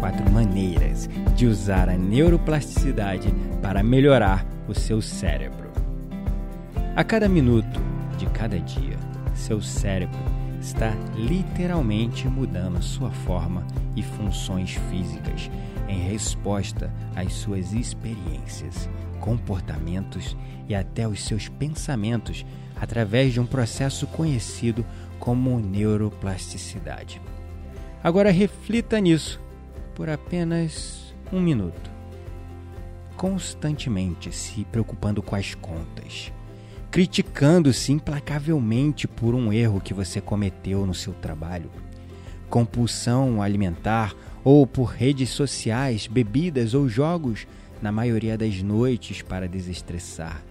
quatro maneiras de usar a neuroplasticidade para melhorar o seu cérebro. A cada minuto de cada dia, seu cérebro está literalmente mudando sua forma e funções físicas em resposta às suas experiências, comportamentos e até os seus pensamentos através de um processo conhecido como neuroplasticidade. Agora reflita nisso por apenas um minuto. Constantemente se preocupando com as contas, criticando-se implacavelmente por um erro que você cometeu no seu trabalho, compulsão alimentar ou por redes sociais, bebidas ou jogos na maioria das noites para desestressar.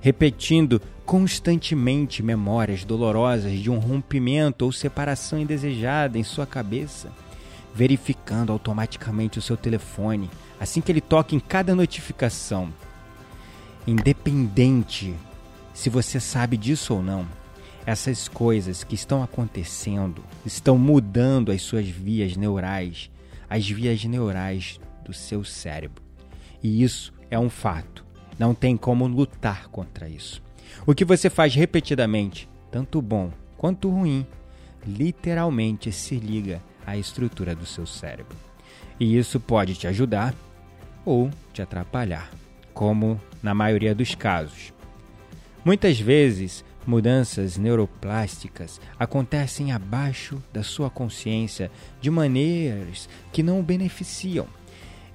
Repetindo constantemente memórias dolorosas de um rompimento ou separação indesejada em sua cabeça, verificando automaticamente o seu telefone assim que ele toca em cada notificação. Independente se você sabe disso ou não, essas coisas que estão acontecendo estão mudando as suas vias neurais, as vias neurais do seu cérebro. E isso é um fato. Não tem como lutar contra isso. O que você faz repetidamente, tanto bom quanto ruim, literalmente se liga à estrutura do seu cérebro. E isso pode te ajudar ou te atrapalhar, como na maioria dos casos. Muitas vezes, mudanças neuroplásticas acontecem abaixo da sua consciência de maneiras que não o beneficiam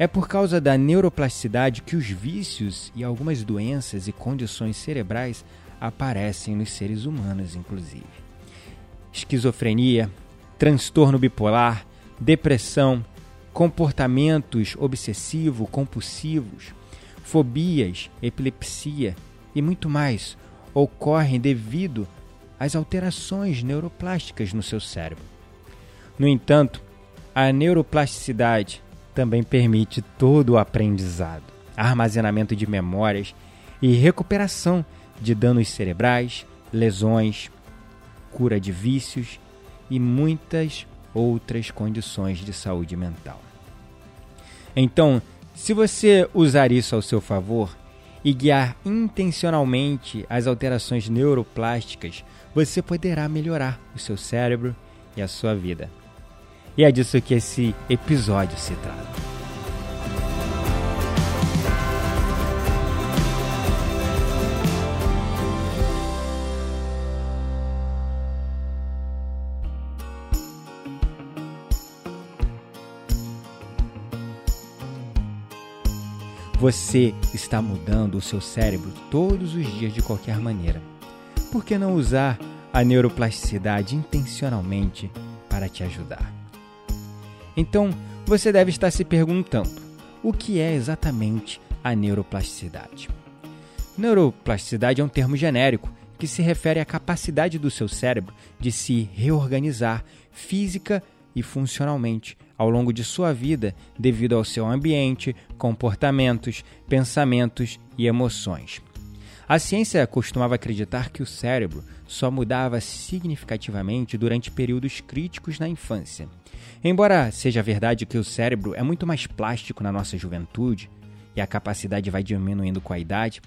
é por causa da neuroplasticidade que os vícios e algumas doenças e condições cerebrais aparecem nos seres humanos, inclusive. Esquizofrenia, transtorno bipolar, depressão, comportamentos obsessivo-compulsivos, fobias, epilepsia e muito mais ocorrem devido às alterações neuroplásticas no seu cérebro. No entanto, a neuroplasticidade também permite todo o aprendizado, armazenamento de memórias e recuperação de danos cerebrais, lesões, cura de vícios e muitas outras condições de saúde mental. Então, se você usar isso ao seu favor e guiar intencionalmente as alterações neuroplásticas, você poderá melhorar o seu cérebro e a sua vida. E é disso que esse episódio se trata. Você está mudando o seu cérebro todos os dias de qualquer maneira. Por que não usar a neuroplasticidade intencionalmente para te ajudar? Então, você deve estar se perguntando: o que é exatamente a neuroplasticidade? Neuroplasticidade é um termo genérico que se refere à capacidade do seu cérebro de se reorganizar física e funcionalmente ao longo de sua vida devido ao seu ambiente, comportamentos, pensamentos e emoções. A ciência costumava acreditar que o cérebro só mudava significativamente durante períodos críticos na infância. Embora seja verdade que o cérebro é muito mais plástico na nossa juventude, e a capacidade vai diminuindo com a idade,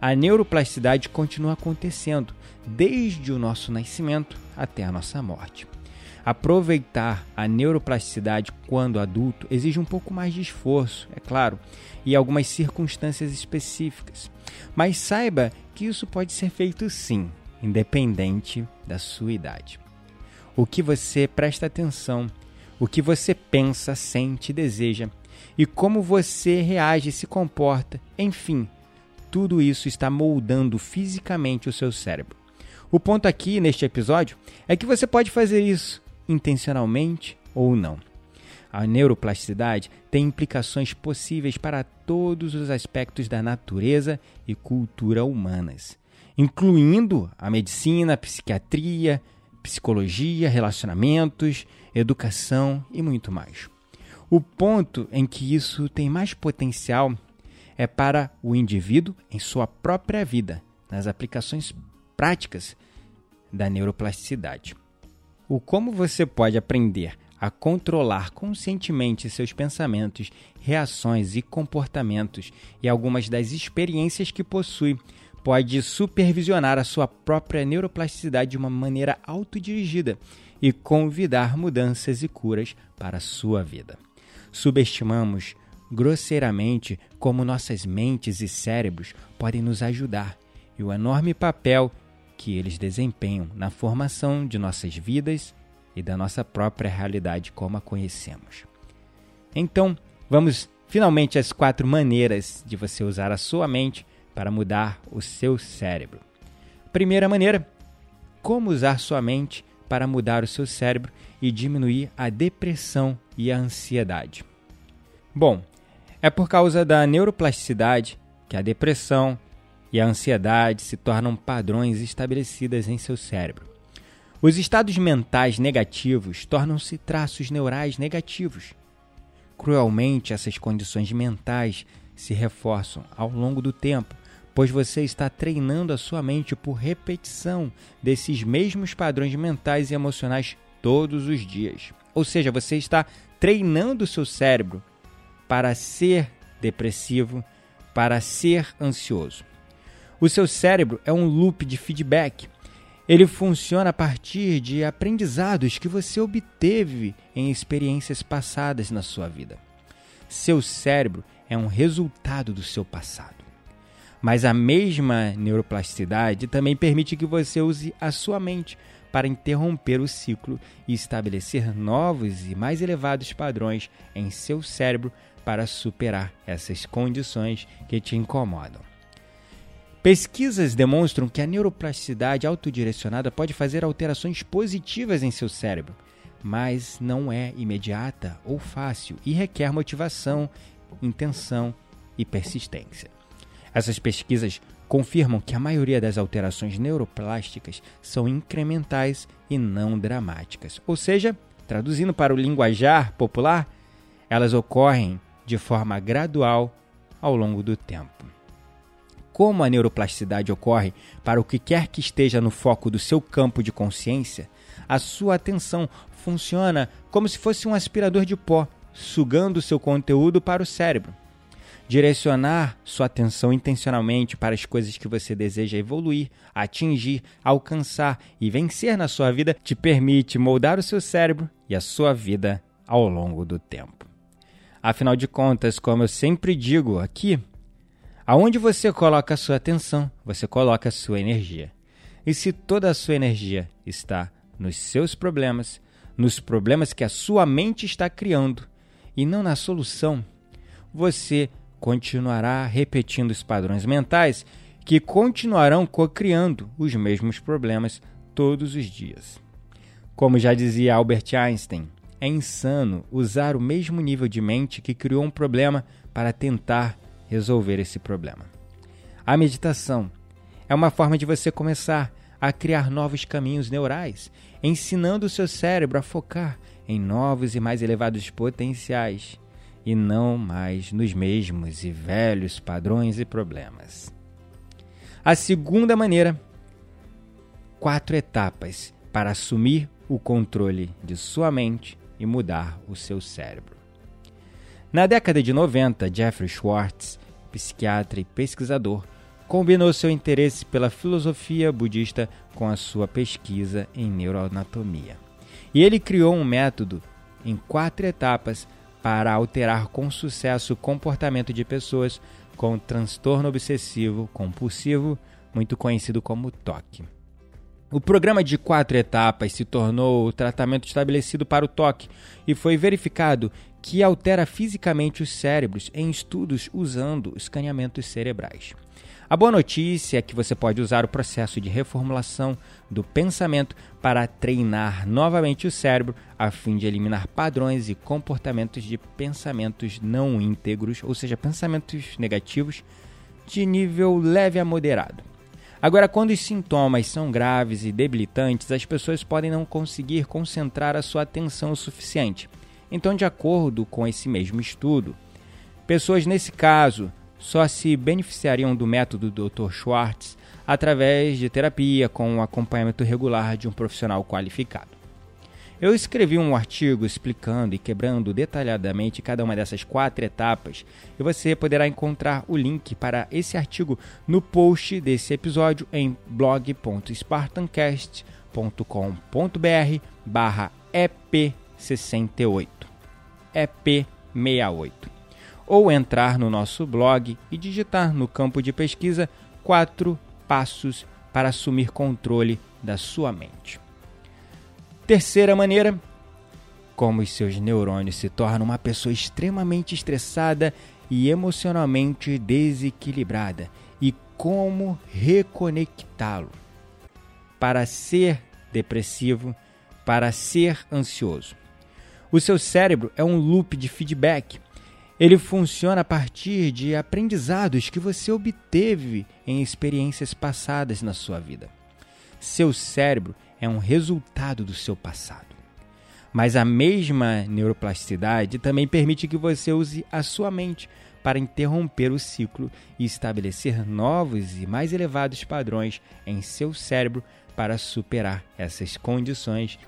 a neuroplasticidade continua acontecendo desde o nosso nascimento até a nossa morte. Aproveitar a neuroplasticidade quando adulto exige um pouco mais de esforço, é claro, e algumas circunstâncias específicas. Mas saiba que isso pode ser feito sim, independente da sua idade. O que você presta atenção, o que você pensa, sente, deseja e como você reage e se comporta, enfim, tudo isso está moldando fisicamente o seu cérebro. O ponto aqui neste episódio é que você pode fazer isso intencionalmente ou não. A neuroplasticidade tem implicações possíveis para todos os aspectos da natureza e cultura humanas, incluindo a medicina, a psiquiatria, psicologia, relacionamentos, educação e muito mais. O ponto em que isso tem mais potencial é para o indivíduo em sua própria vida, nas aplicações práticas da neuroplasticidade. O como você pode aprender a controlar conscientemente seus pensamentos, reações e comportamentos e algumas das experiências que possui pode supervisionar a sua própria neuroplasticidade de uma maneira autodirigida e convidar mudanças e curas para a sua vida. Subestimamos grosseiramente como nossas mentes e cérebros podem nos ajudar e o enorme papel que eles desempenham na formação de nossas vidas e da nossa própria realidade como a conhecemos. Então, vamos finalmente às quatro maneiras de você usar a sua mente para mudar o seu cérebro. Primeira maneira: como usar sua mente para mudar o seu cérebro e diminuir a depressão e a ansiedade. Bom, é por causa da neuroplasticidade que a depressão e a ansiedade se tornam padrões estabelecidas em seu cérebro. Os estados mentais negativos tornam-se traços neurais negativos. Cruelmente, essas condições mentais se reforçam ao longo do tempo, pois você está treinando a sua mente por repetição desses mesmos padrões mentais e emocionais todos os dias. Ou seja, você está treinando o seu cérebro para ser depressivo, para ser ansioso. O seu cérebro é um loop de feedback. Ele funciona a partir de aprendizados que você obteve em experiências passadas na sua vida. Seu cérebro é um resultado do seu passado. Mas a mesma neuroplasticidade também permite que você use a sua mente para interromper o ciclo e estabelecer novos e mais elevados padrões em seu cérebro para superar essas condições que te incomodam. Pesquisas demonstram que a neuroplasticidade autodirecionada pode fazer alterações positivas em seu cérebro, mas não é imediata ou fácil e requer motivação, intenção e persistência. Essas pesquisas confirmam que a maioria das alterações neuroplásticas são incrementais e não dramáticas. Ou seja, traduzindo para o linguajar popular, elas ocorrem de forma gradual ao longo do tempo. Como a neuroplasticidade ocorre para o que quer que esteja no foco do seu campo de consciência, a sua atenção funciona como se fosse um aspirador de pó, sugando seu conteúdo para o cérebro. Direcionar sua atenção intencionalmente para as coisas que você deseja evoluir, atingir, alcançar e vencer na sua vida te permite moldar o seu cérebro e a sua vida ao longo do tempo. Afinal de contas, como eu sempre digo aqui, aonde você coloca a sua atenção, você coloca a sua energia. E se toda a sua energia está nos seus problemas, nos problemas que a sua mente está criando e não na solução, você continuará repetindo os padrões mentais que continuarão co-criando os mesmos problemas todos os dias. Como já dizia Albert Einstein, é insano usar o mesmo nível de mente que criou um problema para tentar resolver esse problema. A meditação é uma forma de você começar a criar novos caminhos neurais, ensinando o seu cérebro a focar em novos e mais elevados potenciais e não mais nos mesmos e velhos padrões e problemas. A segunda maneira, quatro etapas para assumir o controle de sua mente e mudar o seu cérebro. Na década de 90, Jeffrey Schwartz psiquiatra e pesquisador, combinou seu interesse pela filosofia budista com a sua pesquisa em neuroanatomia. E ele criou um método em quatro etapas para alterar com sucesso o comportamento de pessoas com transtorno obsessivo compulsivo, muito conhecido como TOC. O programa de quatro etapas se tornou o tratamento estabelecido para o toque e foi verificado que altera fisicamente os cérebros em estudos usando escaneamentos cerebrais. A boa notícia é que você pode usar o processo de reformulação do pensamento para treinar novamente o cérebro a fim de eliminar padrões e comportamentos de pensamentos não íntegros, ou seja, pensamentos negativos, de nível leve a moderado. Agora, quando os sintomas são graves e debilitantes, as pessoas podem não conseguir concentrar a sua atenção o suficiente. Então, de acordo com esse mesmo estudo, pessoas nesse caso só se beneficiariam do método do Dr. Schwartz através de terapia com o acompanhamento regular de um profissional qualificado. Eu escrevi um artigo explicando e quebrando detalhadamente cada uma dessas quatro etapas, e você poderá encontrar o link para esse artigo no post desse episódio em blog.spartancast.com.br/ep 68, EP68, ou entrar no nosso blog e digitar no campo de pesquisa quatro passos para assumir controle da sua mente. Terceira maneira, como os seus neurônios se tornam uma pessoa extremamente estressada e emocionalmente desequilibrada e como reconectá-lo para ser depressivo, para ser ansioso. O seu cérebro é um loop de feedback. Ele funciona a partir de aprendizados que você obteve em experiências passadas na sua vida. Seu cérebro é um resultado do seu passado. Mas a mesma neuroplasticidade também permite que você use a sua mente para interromper o ciclo e estabelecer novos e mais elevados padrões em seu cérebro para superar essas condições.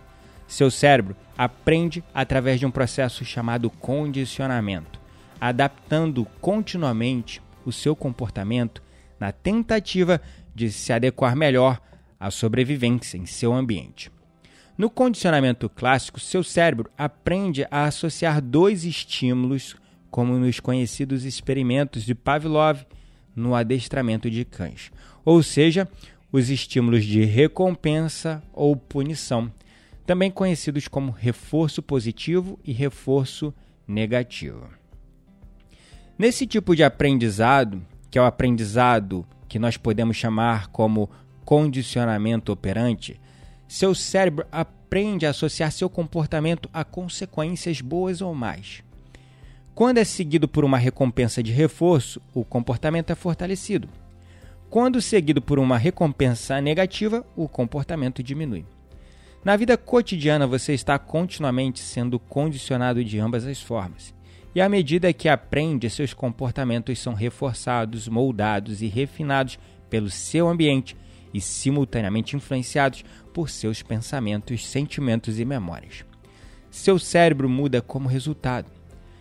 Seu cérebro aprende através de um processo chamado condicionamento, adaptando continuamente o seu comportamento na tentativa de se adequar melhor a sobrevivência em seu ambiente. No condicionamento clássico, seu cérebro aprende a associar dois estímulos, como nos conhecidos experimentos de Pavlov no adestramento de cães, ou seja, os estímulos de recompensa ou punição, também conhecidos como reforço positivo e reforço negativo. Nesse tipo de aprendizado, que é o aprendizado que nós podemos chamar como condicionamento operante, seu cérebro aprende a associar seu comportamento a consequências boas ou más. Quando é seguido por uma recompensa de reforço, o comportamento é fortalecido. Quando seguido por uma recompensa negativa, o comportamento diminui. Na vida cotidiana, você está continuamente sendo condicionado de ambas as formas. E à medida que aprende, seus comportamentos são reforçados, moldados e refinados pelo seu ambiente e simultaneamente influenciados por seus pensamentos, sentimentos e memórias. Seu cérebro muda como resultado.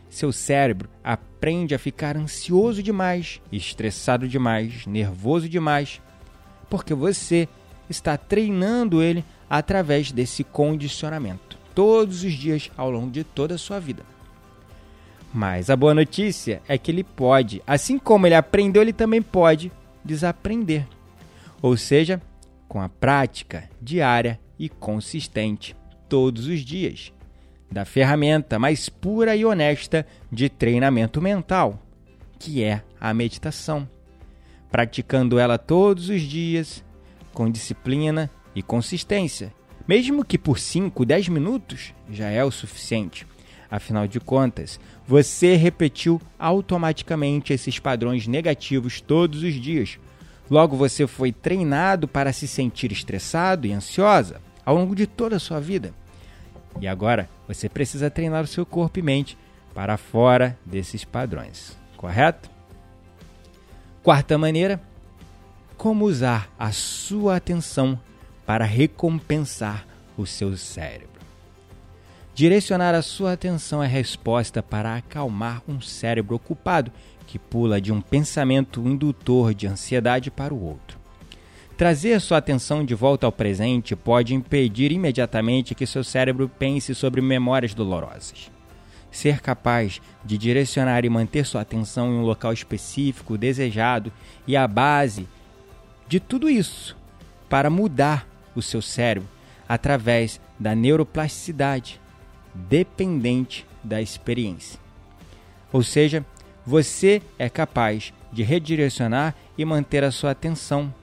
Seu cérebro aprende a ficar ansioso demais, estressado demais, nervoso demais, porque você está treinando ele através desse condicionamento, todos os dias ao longo de toda a sua vida. Mas a boa notícia é que ele pode, assim como ele aprendeu, ele também pode desaprender ou seja, com a prática diária e consistente todos os dias da ferramenta mais pura e honesta de treinamento mental, que é a meditação. Praticando ela todos os dias, com disciplina e consistência, mesmo que por 5, 10 minutos já é o suficiente. Afinal de contas, você repetiu automaticamente esses padrões negativos todos os dias Logo, você foi treinado para se sentir estressado e ansiosa ao longo de toda a sua vida. E agora você precisa treinar o seu corpo e mente para fora desses padrões, correto? Quarta maneira: como usar a sua atenção para recompensar o seu cérebro. Direcionar a sua atenção é resposta para acalmar um cérebro ocupado que pula de um pensamento indutor de ansiedade para o outro. Trazer sua atenção de volta ao presente pode impedir imediatamente que seu cérebro pense sobre memórias dolorosas. Ser capaz de direcionar e manter sua atenção em um local específico, desejado e a base de tudo isso para mudar o seu cérebro através da neuroplasticidade, dependente da experiência. Ou seja, você é capaz de redirecionar e manter a sua atenção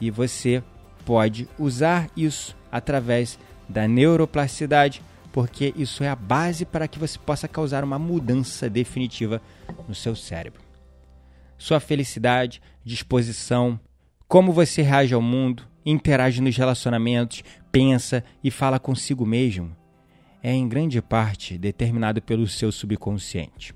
e você pode usar isso através da neuroplasticidade, porque isso é a base para que você possa causar uma mudança definitiva no seu cérebro. Sua felicidade, disposição, como você reage ao mundo, interage nos relacionamentos, pensa e fala consigo mesmo, é em grande parte determinado pelo seu subconsciente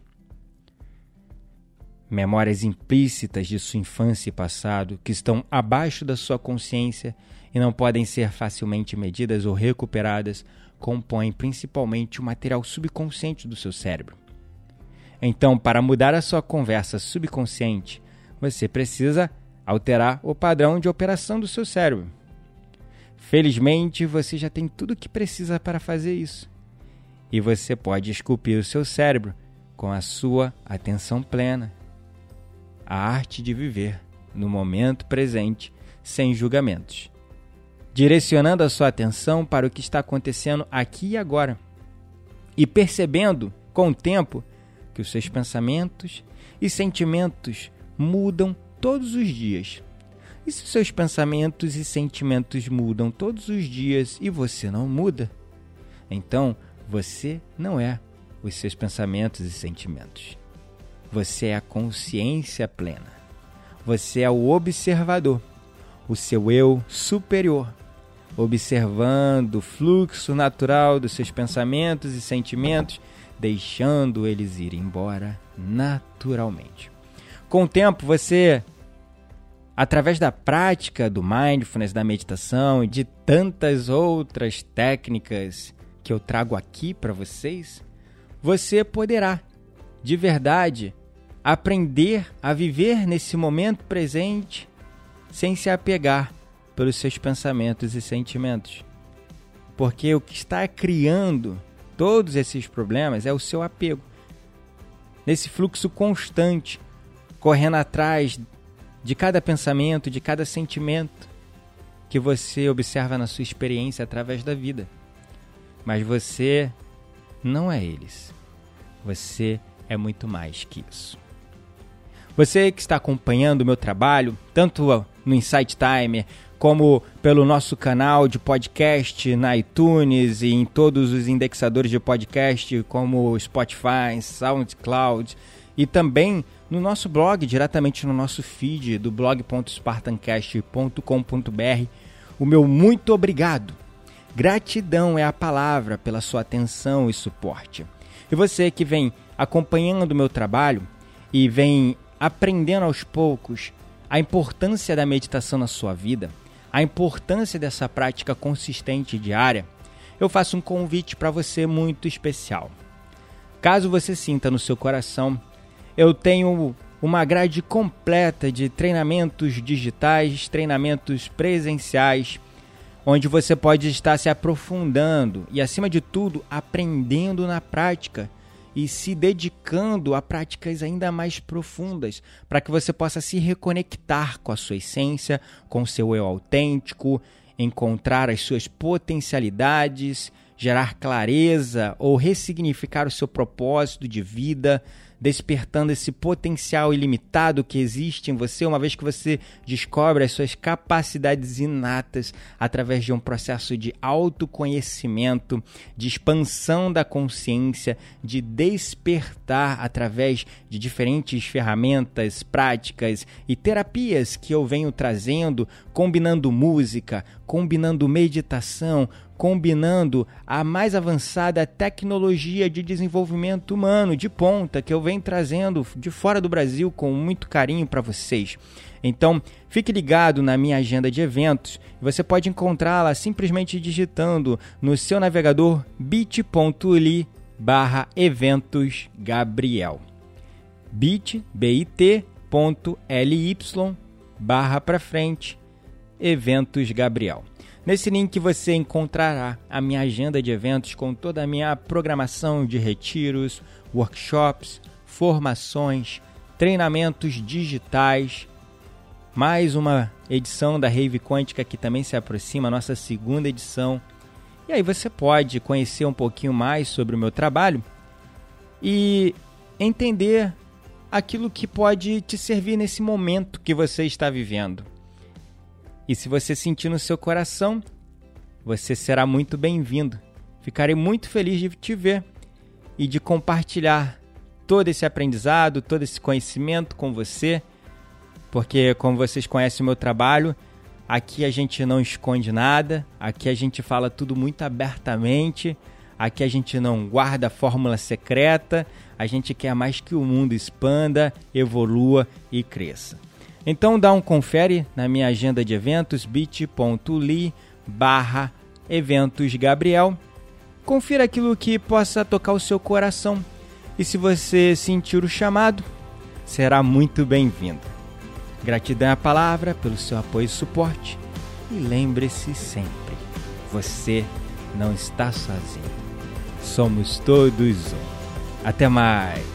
memórias implícitas de sua infância e passado que estão abaixo da sua consciência e não podem ser facilmente medidas ou recuperadas, compõem principalmente o material subconsciente do seu cérebro. Então, para mudar a sua conversa subconsciente, você precisa alterar o padrão de operação do seu cérebro. Felizmente, você já tem tudo o que precisa para fazer isso. E você pode esculpir o seu cérebro com a sua atenção plena a arte de viver no momento presente, sem julgamentos, direcionando a sua atenção para o que está acontecendo aqui e agora, e percebendo com o tempo que os seus pensamentos e sentimentos mudam todos os dias. E se seus pensamentos e sentimentos mudam todos os dias e você não muda, então você não é os seus pensamentos e sentimentos. Você é a consciência plena. Você é o observador, o seu eu superior, observando o fluxo natural dos seus pensamentos e sentimentos, deixando eles ir embora naturalmente. Com o tempo, você, através da prática do mindfulness, da meditação e de tantas outras técnicas que eu trago aqui para vocês, você poderá, de verdade, aprender a viver nesse momento presente sem se apegar pelos seus pensamentos e sentimentos. Porque o que está criando todos esses problemas é o seu apego. Nesse fluxo constante, correndo atrás de cada pensamento, de cada sentimento que você observa na sua experiência através da vida. Mas você não é eles. Você é muito mais que isso. Você que está acompanhando o meu trabalho, tanto no Insight Timer, como pelo nosso canal de podcast na iTunes e em todos os indexadores de podcast, como Spotify, SoundCloud, e também no nosso blog, diretamente no nosso feed do blog.spartancast.com.br. O meu muito obrigado. Gratidão é a palavra pela sua atenção e suporte. E você que vem acompanhando o meu trabalho e vem aprendendo aos poucos a importância da meditação na sua vida, a importância dessa prática consistente diária, eu faço um convite para você muito especial. Caso você sinta no seu coração, eu tenho uma grade completa de treinamentos digitais, treinamentos presenciais, onde você pode estar se aprofundando e, acima de tudo, aprendendo na prática e se dedicando a práticas ainda mais profundas, para que você possa se reconectar com a sua essência, com o seu eu autêntico, encontrar as suas potencialidades, gerar clareza ou ressignificar o seu propósito de vida, despertando esse potencial ilimitado que existe em você, uma vez que você descobre as suas capacidades inatas através de um processo de autoconhecimento, de expansão da consciência, de despertar através de diferentes ferramentas, práticas e terapias que eu venho trazendo, combinando música, combinando meditação, combinando a mais avançada tecnologia de desenvolvimento humano de ponta que eu venho trazendo de fora do Brasil com muito carinho para vocês. Então, fique ligado na minha agenda de eventos. Você pode encontrá-la simplesmente digitando no seu navegador bit.ly barra eventos Gabriel. bit, bit.ly barra para frente eventos Gabriel. Nesse link você encontrará a minha agenda de eventos com toda a minha programação de retiros, workshops, formações, treinamentos digitais, mais uma edição da Rave Quântica que também se aproxima, nossa segunda edição. E aí você pode conhecer um pouquinho mais sobre o meu trabalho e entender aquilo que pode te servir nesse momento que você está vivendo. E se você sentir no seu coração, você será muito bem-vindo. Ficarei muito feliz de te ver e de compartilhar todo esse aprendizado, todo esse conhecimento com você porque como vocês conhecem o meu trabalho, aqui a gente não esconde nada, aqui a gente fala tudo muito abertamente, aqui a gente não guarda fórmula secreta, a gente quer mais que o mundo expanda, evolua e cresça. Então dá um confere na minha agenda de eventos bit.ly barra eventos Gabriel. Confira aquilo que possa tocar o seu coração e se você sentir o chamado, será muito bem-vindo. Gratidão à palavra pelo seu apoio e suporte. E lembre-se sempre: você não está sozinho. Somos todos um. Até mais!